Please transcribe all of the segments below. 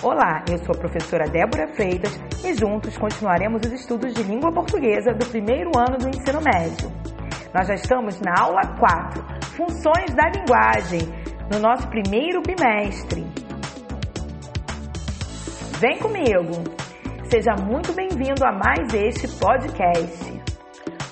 Olá, eu sou a professora Débora Freitas e juntos continuaremos os estudos de língua portuguesa do primeiro ano do ensino médio. Nós já estamos na aula 4, Funções da Linguagem, no nosso primeiro bimestre. Vem comigo! Seja muito bem-vindo a mais este podcast.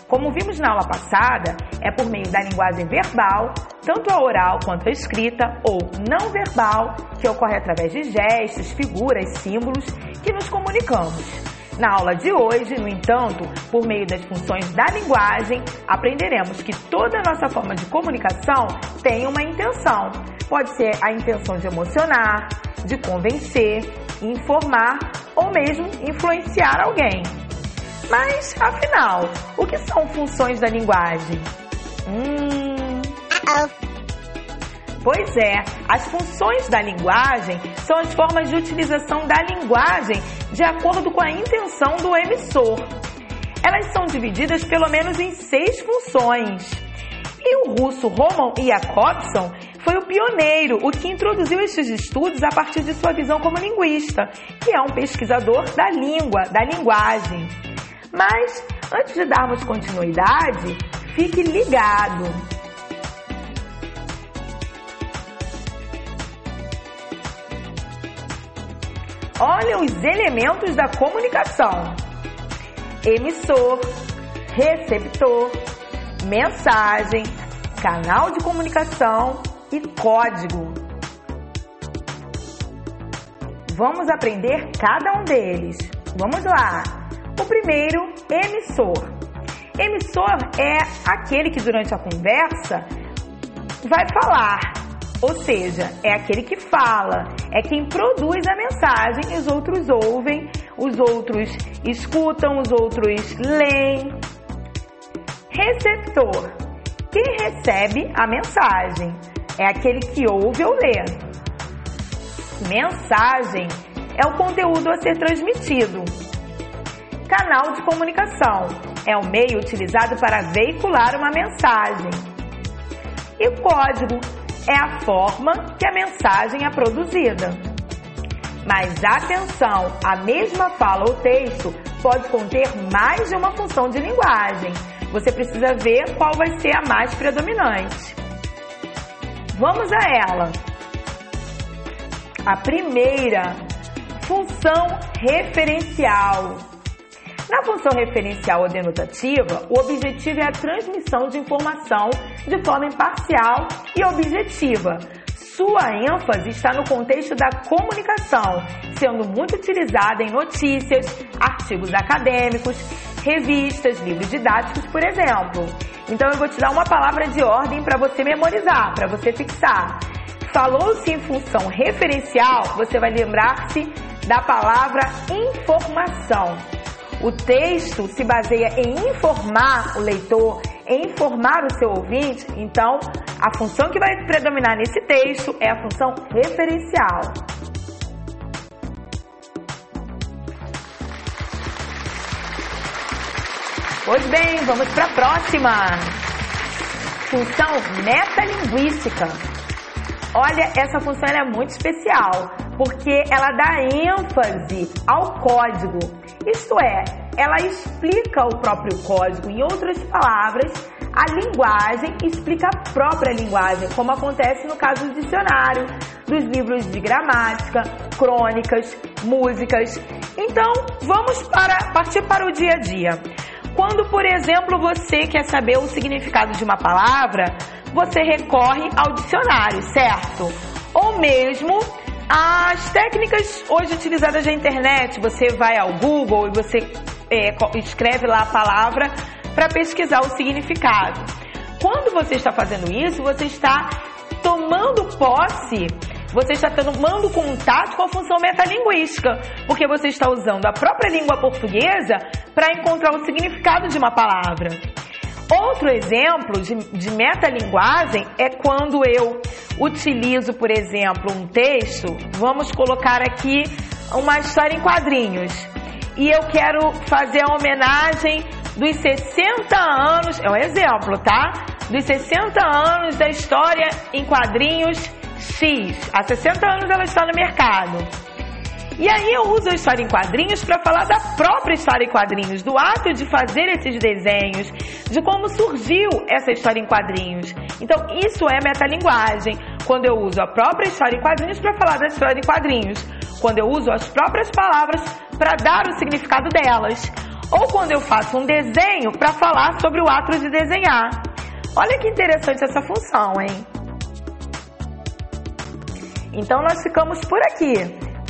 Como vimos na aula passada, é por meio da linguagem verbal, tanto a oral quanto a escrita, ou não verbal, que ocorre através de gestos, figuras, símbolos, que nos comunicamos. Na aula de hoje, no entanto, por meio das funções da linguagem, aprenderemos que toda nossa forma de comunicação tem uma intenção. Pode ser a intenção de emocionar, de convencer, informar ou mesmo influenciar alguém. Mas, afinal, o que são funções da linguagem? Hum. Uh -oh. Pois é, as funções da linguagem são as formas de utilização da linguagem de acordo com a intenção do emissor. Elas são divididas pelo menos em seis funções. E o russo Roman Jakobson foi o pioneiro, o que introduziu estes estudos a partir de sua visão como linguista, que é um pesquisador da língua, da linguagem. Mas, antes de darmos continuidade, fique ligado. Olha os elementos da comunicação: emissor, receptor, mensagem, canal de comunicação e código. Vamos aprender cada um deles. Vamos lá! O primeiro, emissor. Emissor é aquele que durante a conversa vai falar, ou seja, é aquele que fala, é quem produz a mensagem os outros ouvem, os outros escutam, os outros leem. Receptor. Quem recebe a mensagem é aquele que ouve ou lê. Mensagem é o conteúdo a ser transmitido. Canal de comunicação é o meio utilizado para veicular uma mensagem. E código é a forma que a mensagem é produzida. Mas atenção, a mesma fala ou texto pode conter mais de uma função de linguagem. Você precisa ver qual vai ser a mais predominante. Vamos a ela. A primeira, função referencial. Na função referencial ou denotativa, o objetivo é a transmissão de informação de forma imparcial e objetiva. Sua ênfase está no contexto da comunicação, sendo muito utilizada em notícias, artigos acadêmicos, revistas, livros didáticos, por exemplo. Então eu vou te dar uma palavra de ordem para você memorizar, para você fixar. Falou-se em função referencial, você vai lembrar-se da palavra informação. O texto se baseia em informar o leitor, em informar o seu ouvinte, então a função que vai predominar nesse texto é a função referencial. Pois bem, vamos para a próxima. Função metalinguística. Olha, essa função é muito especial, porque ela dá ênfase ao código. Isto é, ela explica o próprio código. Em outras palavras, a linguagem explica a própria linguagem, como acontece no caso do dicionário, dos livros de gramática, crônicas, músicas. Então, vamos para partir para o dia a dia. Quando, por exemplo, você quer saber o significado de uma palavra, você recorre ao dicionário, certo? Ou mesmo as técnicas hoje utilizadas na internet, você vai ao Google e você é, escreve lá a palavra para pesquisar o significado. Quando você está fazendo isso, você está tomando posse, você está tomando contato com a função metalinguística, porque você está usando a própria língua portuguesa para encontrar o significado de uma palavra. Outro exemplo de, de metalinguagem é quando eu utilizo, por exemplo, um texto, vamos colocar aqui uma história em quadrinhos, e eu quero fazer a homenagem dos 60 anos, é um exemplo, tá? Dos 60 anos da história em quadrinhos X. Há 60 anos ela está no mercado. E aí eu uso a história em quadrinhos para falar da própria história em quadrinhos, do ato de fazer esses desenhos, de como surgiu essa história em quadrinhos. Então isso é metalinguagem, quando eu uso a própria história em quadrinhos para falar da história em quadrinhos, quando eu uso as próprias palavras para dar o significado delas, ou quando eu faço um desenho para falar sobre o ato de desenhar. Olha que interessante essa função, hein? Então nós ficamos por aqui.